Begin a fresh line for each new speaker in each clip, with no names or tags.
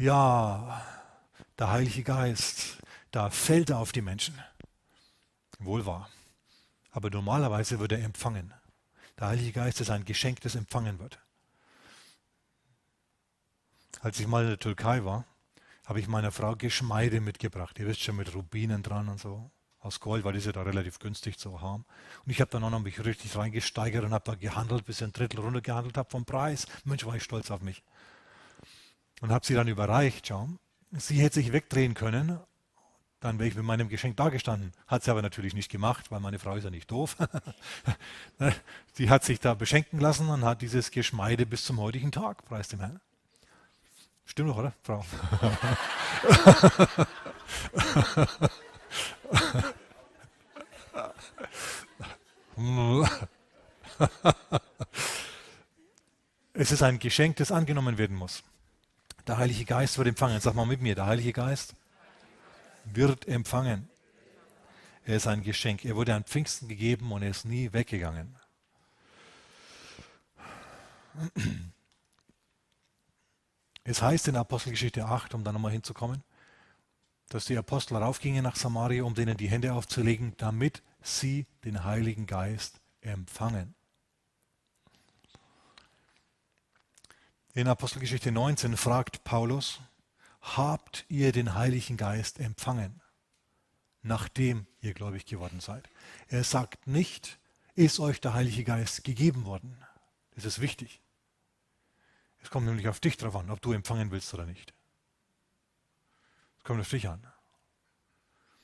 ja, der Heilige Geist, da fällt er auf die Menschen. Wohl wahr. Aber normalerweise wird er empfangen. Der Heilige Geist ist ein Geschenk, das empfangen wird. Als ich mal in der Türkei war, habe ich meiner Frau Geschmeide mitgebracht. Ihr wisst schon, mit Rubinen dran und so. Aus Gold, weil die sind da relativ günstig zu haben. Und ich habe dann auch noch mich richtig reingesteigert und habe da gehandelt, bis ich ein Drittel runtergehandelt habe vom Preis. Mensch, war ich stolz auf mich. Und habe sie dann überreicht, schau. Sie hätte sich wegdrehen können, dann wäre ich mit meinem Geschenk dagestanden. Hat sie aber natürlich nicht gemacht, weil meine Frau ist ja nicht doof. sie hat sich da beschenken lassen und hat dieses Geschmeide bis zum heutigen Tag, preis dem Herrn. Stimmt doch, oder, Frau? es ist ein Geschenk, das angenommen werden muss. Der Heilige Geist wird empfangen. Sag mal mit mir, der Heilige Geist wird empfangen. Er ist ein Geschenk. Er wurde an Pfingsten gegeben und er ist nie weggegangen. Es heißt in Apostelgeschichte 8, um da nochmal hinzukommen, dass die Apostel raufgingen nach Samaria, um denen die Hände aufzulegen, damit sie den Heiligen Geist empfangen. In Apostelgeschichte 19 fragt Paulus, habt ihr den Heiligen Geist empfangen, nachdem ihr gläubig geworden seid? Er sagt nicht, ist euch der Heilige Geist gegeben worden. Das ist wichtig. Es kommt nämlich auf dich drauf an, ob du empfangen willst oder nicht. Es kommt auf dich an.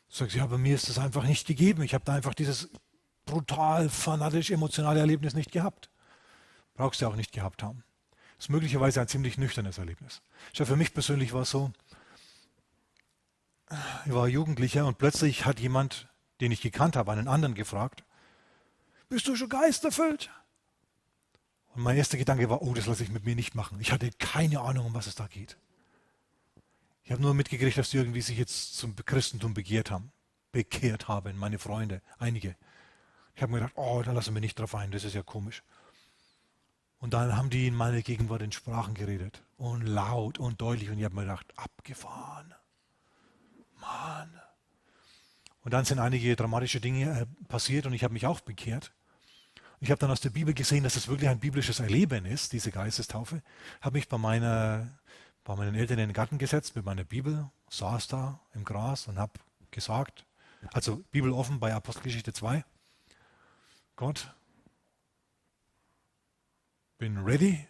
Du sagst, ja, bei mir ist das einfach nicht gegeben. Ich habe da einfach dieses brutal, fanatisch, emotionale Erlebnis nicht gehabt. Brauchst du auch nicht gehabt haben. Ist möglicherweise ein ziemlich nüchternes Erlebnis. Schau, für mich persönlich war es so, ich war Jugendlicher und plötzlich hat jemand, den ich gekannt habe, einen anderen gefragt, bist du schon geisterfüllt? Und mein erster Gedanke war, oh, das lasse ich mit mir nicht machen. Ich hatte keine Ahnung, um was es da geht. Ich habe nur mitgekriegt, dass die irgendwie sich jetzt zum Christentum begehrt haben. Bekehrt haben, meine Freunde, einige. Ich habe mir gedacht, oh, da lassen wir nicht drauf ein, das ist ja komisch. Und dann haben die in meiner Gegenwart in Sprachen geredet. Und laut und deutlich. Und ich habe mir gedacht, abgefahren. Mann. Und dann sind einige dramatische Dinge äh, passiert und ich habe mich auch bekehrt. Ich habe dann aus der Bibel gesehen, dass es wirklich ein biblisches Erleben ist, diese Geistestaufe. Habe mich bei, meiner, bei meinen Eltern in den Garten gesetzt mit meiner Bibel, saß da im Gras und habe gesagt, also Bibel offen bei Apostelgeschichte 2, Gott, bin ready.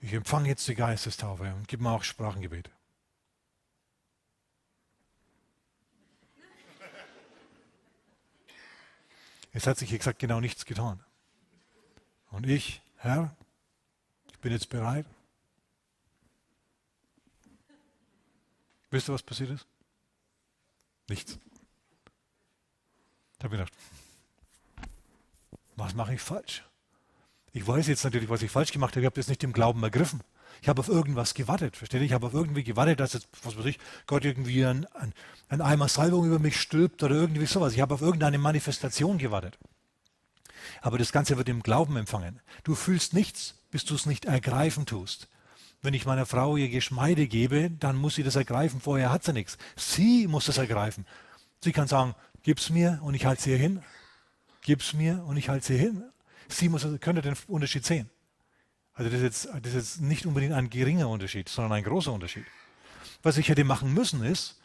Ich empfange jetzt die Geistestaufe und gib mir auch Sprachengebet. Es hat sich exakt genau nichts getan. Und ich, Herr, ich bin jetzt bereit. Wisst ihr, was passiert ist? Nichts. Da habe ich gedacht, was mache ich falsch? Ich weiß jetzt natürlich, was ich falsch gemacht habe. Ich habe das nicht im Glauben ergriffen. Ich habe auf irgendwas gewartet, versteht ihr? Ich habe auf irgendwie gewartet, dass jetzt, was weiß ich, Gott irgendwie ein, ein, ein Eimer Salbung über mich stülpt oder irgendwie sowas. Ich habe auf irgendeine Manifestation gewartet. Aber das Ganze wird im Glauben empfangen. Du fühlst nichts, bis du es nicht ergreifen tust. Wenn ich meiner Frau ihr Geschmeide gebe, dann muss sie das ergreifen. Vorher hat sie nichts. Sie muss das ergreifen. Sie kann sagen, gib's mir und ich halte sie hier hin. Gib's mir und ich halte sie hin. Sie muss, könnte den Unterschied sehen. Also das ist, jetzt, das ist jetzt nicht unbedingt ein geringer Unterschied, sondern ein großer Unterschied. Was ich hätte machen müssen ist,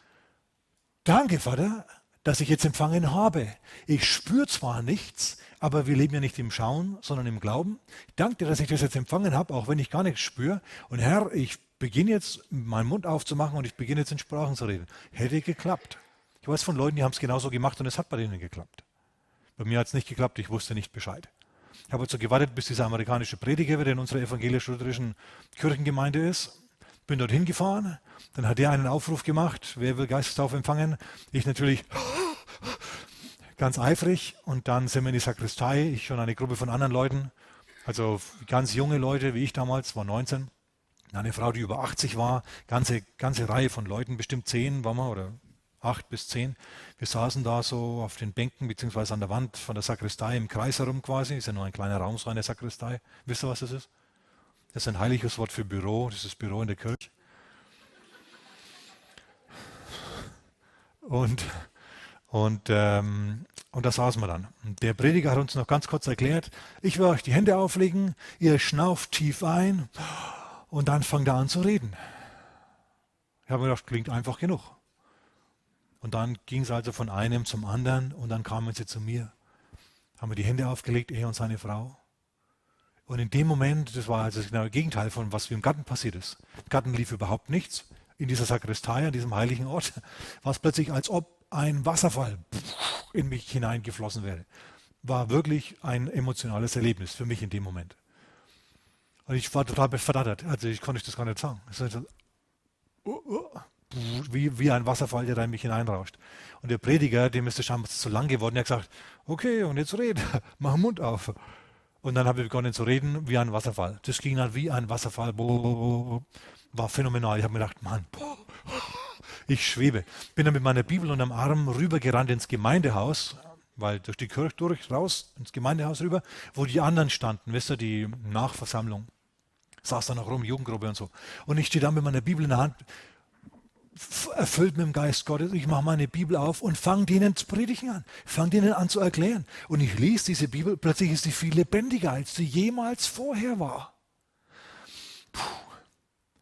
danke Vater, dass ich jetzt empfangen habe. Ich spüre zwar nichts, aber wir leben ja nicht im Schauen, sondern im Glauben. Ich danke dir, dass ich das jetzt empfangen habe, auch wenn ich gar nichts spüre. Und Herr, ich beginne jetzt, meinen Mund aufzumachen und ich beginne jetzt in Sprachen zu reden. Hätte geklappt. Ich weiß von Leuten, die haben es genauso gemacht und es hat bei denen geklappt. Bei mir hat es nicht geklappt, ich wusste nicht Bescheid. Ich habe also gewartet, bis dieser amerikanische Prediger wieder in unserer evangelisch-lutherischen Kirchengemeinde ist. Bin dorthin gefahren. Dann hat er einen Aufruf gemauf, wer will Geistestaufe empfangen? Ich natürlich ganz eifrig. Und dann sind wir in die Sakristei. Ich und eine Gruppe von anderen Leuten. Also ganz junge Leute, wie ich damals, war 19. Eine Frau, die über 80 war. Ganze, ganze Reihe von Leuten, bestimmt zehn waren wir oder acht bis zehn. Wir saßen da so auf den Bänken beziehungsweise an der Wand von der Sakristei im Kreis herum quasi. Ist ja nur ein kleiner Raum, so eine Sakristei. Wisst ihr, was das ist? Das ist ein heiliges Wort für Büro, das ist das Büro in der Kirche. Und, und, ähm, und da saßen wir dann. Der Prediger hat uns noch ganz kurz erklärt, ich will euch die Hände auflegen, ihr schnauft tief ein und dann fangt er an zu reden. Ich habe mir gedacht, klingt einfach genug. Und dann ging es also von einem zum anderen und dann kamen sie zu mir. Haben wir die Hände aufgelegt, er und seine Frau. Und in dem Moment, das war also das genaue Gegenteil von was im Garten passiert ist. Im Garten lief überhaupt nichts. In dieser Sakristei, an diesem heiligen Ort, war es plötzlich, als ob ein Wasserfall in mich hineingeflossen wäre. War wirklich ein emotionales Erlebnis für mich in dem Moment. Und ich war total verdattert. Also ich konnte das gar nicht sagen. Wie, wie ein Wasserfall, der da in mich hineinrauscht. Und der Prediger, dem ist der scheinbar zu lang geworden, der hat gesagt, okay, und jetzt red, mach den Mund auf. Und dann habe ich begonnen zu reden wie ein Wasserfall. Das ging dann wie ein Wasserfall. War phänomenal. Ich habe mir gedacht, Mann, ich schwebe. Bin dann mit meiner Bibel unterm Arm rübergerannt ins Gemeindehaus, weil durch die Kirche durch, raus, ins Gemeindehaus rüber, wo die anderen standen, wisst ihr, die Nachversammlung. Saß da noch rum, Jugendgruppe und so. Und ich stehe da mit meiner Bibel in der Hand, erfüllt mit dem Geist Gottes. Ich mache meine Bibel auf und fange denen zu predigen an, fange denen an zu erklären. Und ich lese diese Bibel, plötzlich ist sie viel lebendiger, als sie jemals vorher war. Puh.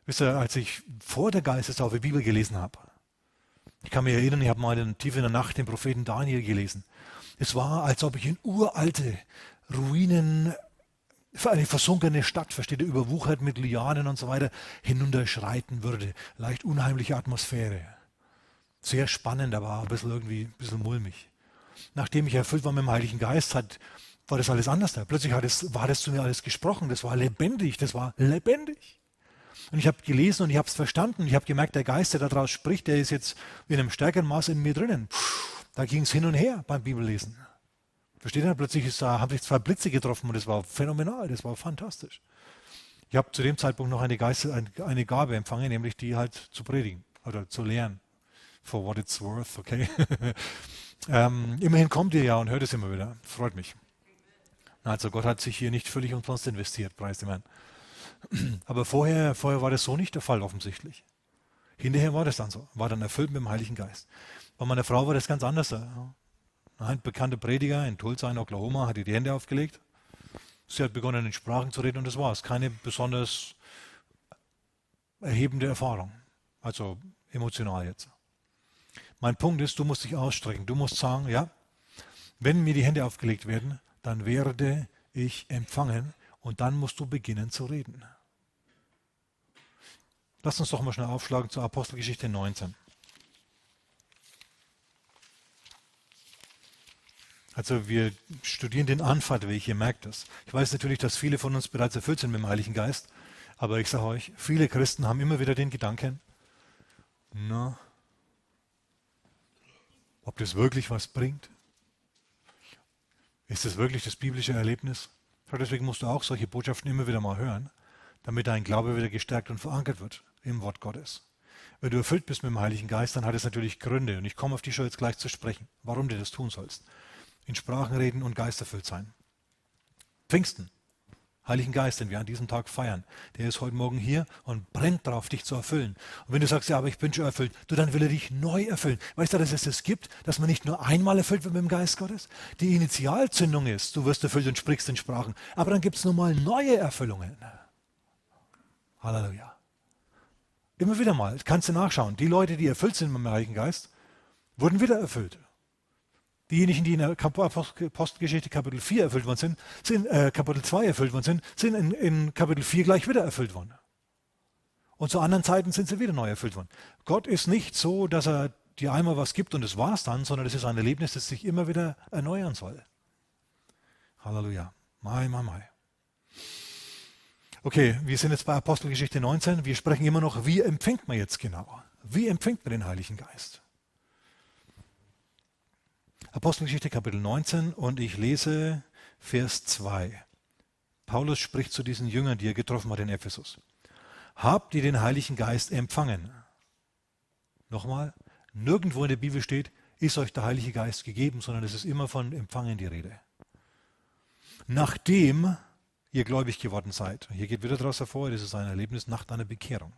Wisst ihr, als ich vor der Geistestaufe Bibel gelesen habe, ich kann mich erinnern, ich habe mal in tief in der Nacht den Propheten Daniel gelesen. Es war, als ob ich in uralte Ruinen eine versunkene Stadt, versteht ihr, überwuchert mit Lianen und so weiter, hinunterschreiten würde. Leicht unheimliche Atmosphäre. Sehr spannend, aber ein bisschen irgendwie, ein bisschen mulmig. Nachdem ich erfüllt war mit dem Heiligen Geist, hat, war das alles anders da. Plötzlich es, war das zu mir alles gesprochen. Das war lebendig, das war lebendig. Und ich habe gelesen und ich habe es verstanden. Ich habe gemerkt, der Geist, der daraus spricht, der ist jetzt in einem stärkeren Maß in mir drinnen. Da ging es hin und her beim Bibellesen. Versteht ihr? Plötzlich ist, da, haben sich zwei Blitze getroffen und das war phänomenal, das war fantastisch. Ich habe zu dem Zeitpunkt noch eine, Geist, eine Gabe empfangen, nämlich die halt zu predigen oder zu lehren. For what it's worth, okay? ähm, immerhin kommt ihr ja und hört es immer wieder. Freut mich. Also Gott hat sich hier nicht völlig umsonst investiert, preis dem Herrn. Aber vorher, vorher war das so nicht der Fall offensichtlich. Hinterher war das dann so, war dann erfüllt mit dem Heiligen Geist. Bei meiner Frau war das ganz anders. Ein bekannter Prediger in Tulsa in Oklahoma hat ihr die Hände aufgelegt. Sie hat begonnen, in Sprachen zu reden und das war es. Keine besonders erhebende Erfahrung. Also emotional jetzt. Mein Punkt ist, du musst dich ausstrecken. Du musst sagen, ja, wenn mir die Hände aufgelegt werden, dann werde ich empfangen und dann musst du beginnen zu reden. Lass uns doch mal schnell aufschlagen zur Apostelgeschichte 19. Also wir studieren den Anfahrtweg, ihr merkt das. Ich weiß natürlich, dass viele von uns bereits erfüllt sind mit dem Heiligen Geist, aber ich sage euch, viele Christen haben immer wieder den Gedanken, na, ob das wirklich was bringt? Ist das wirklich das biblische Erlebnis? Deswegen musst du auch solche Botschaften immer wieder mal hören, damit dein Glaube wieder gestärkt und verankert wird im Wort Gottes. Wenn du erfüllt bist mit dem Heiligen Geist, dann hat es natürlich Gründe und ich komme auf die schon jetzt gleich zu sprechen, warum du das tun sollst in Sprachen reden und geisterfüllt sein. Pfingsten, Heiligen Geist, den wir an diesem Tag feiern, der ist heute Morgen hier und brennt darauf, dich zu erfüllen. Und wenn du sagst, ja, aber ich bin schon erfüllt, du, dann will er dich neu erfüllen. Weißt du, dass es das gibt, dass man nicht nur einmal erfüllt wird mit dem Geist Gottes? Die Initialzündung ist, du wirst erfüllt und sprichst in Sprachen. Aber dann gibt es mal neue Erfüllungen. Halleluja. Immer wieder mal, kannst du nachschauen. Die Leute, die erfüllt sind mit dem Heiligen Geist, wurden wieder erfüllt. Diejenigen, die in der Apostelgeschichte Kapitel 4 erfüllt worden sind, sind äh, Kapitel 2 erfüllt worden sind, sind in, in Kapitel 4 gleich wieder erfüllt worden. Und zu anderen Zeiten sind sie wieder neu erfüllt worden. Gott ist nicht so, dass er dir einmal was gibt und das war's dann, sondern es ist ein Erlebnis, das sich immer wieder erneuern soll. Halleluja. Mai, mai, mai. Okay, wir sind jetzt bei Apostelgeschichte 19. Wir sprechen immer noch, wie empfängt man jetzt genau? Wie empfängt man den Heiligen Geist? Apostelgeschichte Kapitel 19 und ich lese Vers 2. Paulus spricht zu diesen Jüngern, die er getroffen hat in Ephesus. Habt ihr den Heiligen Geist empfangen? Nochmal, nirgendwo in der Bibel steht, ist euch der Heilige Geist gegeben, sondern es ist immer von Empfangen die Rede. Nachdem ihr gläubig geworden seid. Hier geht wieder daraus hervor, das ist ein Erlebnis nach deiner Bekehrung.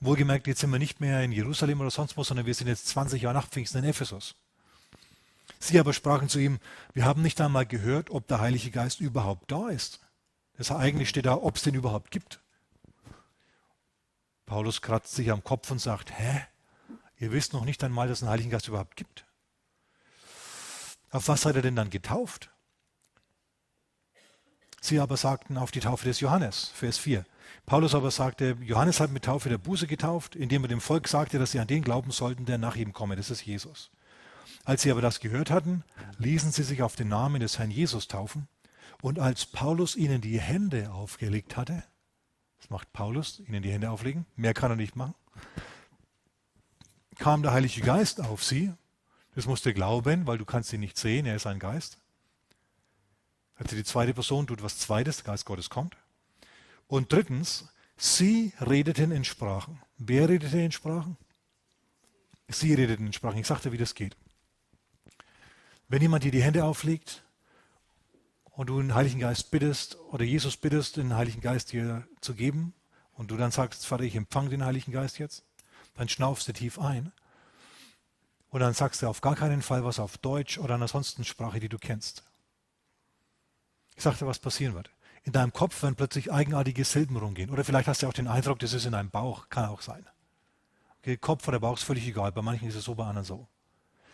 Wohlgemerkt, jetzt sind wir nicht mehr in Jerusalem oder sonst wo, sondern wir sind jetzt 20 Jahre nach Pfingsten in Ephesus. Sie aber sprachen zu ihm, wir haben nicht einmal gehört, ob der Heilige Geist überhaupt da ist. Das eigentlich steht da, ob es den überhaupt gibt. Paulus kratzt sich am Kopf und sagt, hä? Ihr wisst noch nicht einmal, dass es einen Heiligen Geist überhaupt gibt. Auf was seid ihr denn dann getauft? Sie aber sagten auf die Taufe des Johannes, Vers 4. Paulus aber sagte, Johannes hat mit Taufe der Buße getauft, indem er dem Volk sagte, dass sie an den glauben sollten, der nach ihm komme, das ist Jesus. Als sie aber das gehört hatten, ließen sie sich auf den Namen des Herrn Jesus taufen. Und als Paulus ihnen die Hände aufgelegt hatte, das macht Paulus, ihnen die Hände auflegen, mehr kann er nicht machen, kam der Heilige Geist auf sie. Das musste glauben, weil du kannst ihn nicht sehen, er ist ein Geist. Also die zweite Person tut was Zweites, der Geist Gottes kommt. Und drittens, sie redeten in Sprachen. Wer redete in Sprachen? Sie redeten in Sprachen. Ich sagte, wie das geht. Wenn jemand dir die Hände auflegt und du den Heiligen Geist bittest oder Jesus bittest, den Heiligen Geist dir zu geben und du dann sagst, Vater, ich empfange den Heiligen Geist jetzt, dann schnaufst du tief ein und dann sagst du auf gar keinen Fall was auf Deutsch oder einer sonstigen Sprache, die du kennst. Ich sagte, was passieren wird. In deinem Kopf werden plötzlich eigenartige Silben rumgehen. Oder vielleicht hast du auch den Eindruck, das ist in deinem Bauch. Kann auch sein. Okay, Kopf oder Bauch ist völlig egal. Bei manchen ist es so, bei anderen so.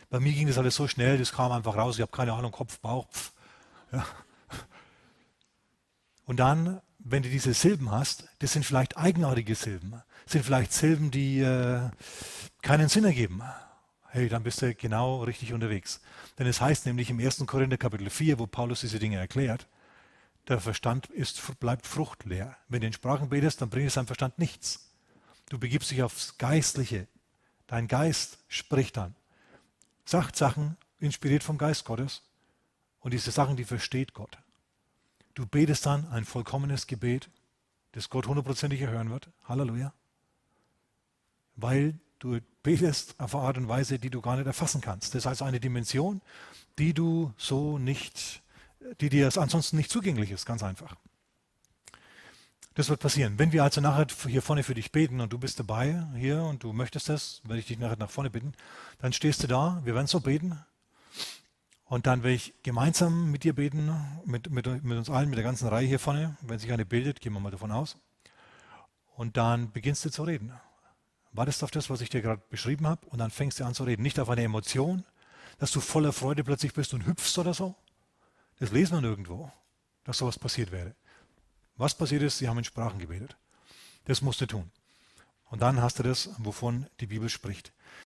Bei mir ging das alles so schnell, das kam einfach raus. Ich habe keine Ahnung, Kopf, Bauch. Pff. Ja. Und dann, wenn du diese Silben hast, das sind vielleicht eigenartige Silben. Das sind vielleicht Silben, die äh, keinen Sinn ergeben. Hey, dann bist du genau richtig unterwegs. Denn es heißt nämlich im 1. Korinther Kapitel 4, wo Paulus diese Dinge erklärt, der Verstand ist, bleibt fruchtleer. Wenn du in Sprachen betest, dann bringt es deinem Verstand nichts. Du begibst dich aufs Geistliche. Dein Geist spricht dann sagt Sachen, inspiriert vom Geist Gottes. Und diese Sachen, die versteht Gott. Du betest dann ein vollkommenes Gebet, das Gott hundertprozentig erhören wird. Halleluja. Weil du betest auf eine Art und Weise, die du gar nicht erfassen kannst. Das also eine Dimension, die du so nicht, die dir ansonsten nicht zugänglich ist, ganz einfach. Das wird passieren. Wenn wir also nachher hier vorne für dich beten und du bist dabei hier und du möchtest das, werde ich dich nachher nach vorne bitten, dann stehst du da, wir werden so beten und dann werde ich gemeinsam mit dir beten, mit, mit, mit uns allen, mit der ganzen Reihe hier vorne. Wenn sich eine bildet, gehen wir mal davon aus. Und dann beginnst du zu reden. Wartest auf das, was ich dir gerade beschrieben habe und dann fängst du an zu reden. Nicht auf eine Emotion, dass du voller Freude plötzlich bist und hüpfst oder so. Das lesen wir nirgendwo, dass sowas passiert wäre. Was passiert ist, sie haben in Sprachen gebetet. Das musst du tun. Und dann hast du das, wovon die Bibel spricht.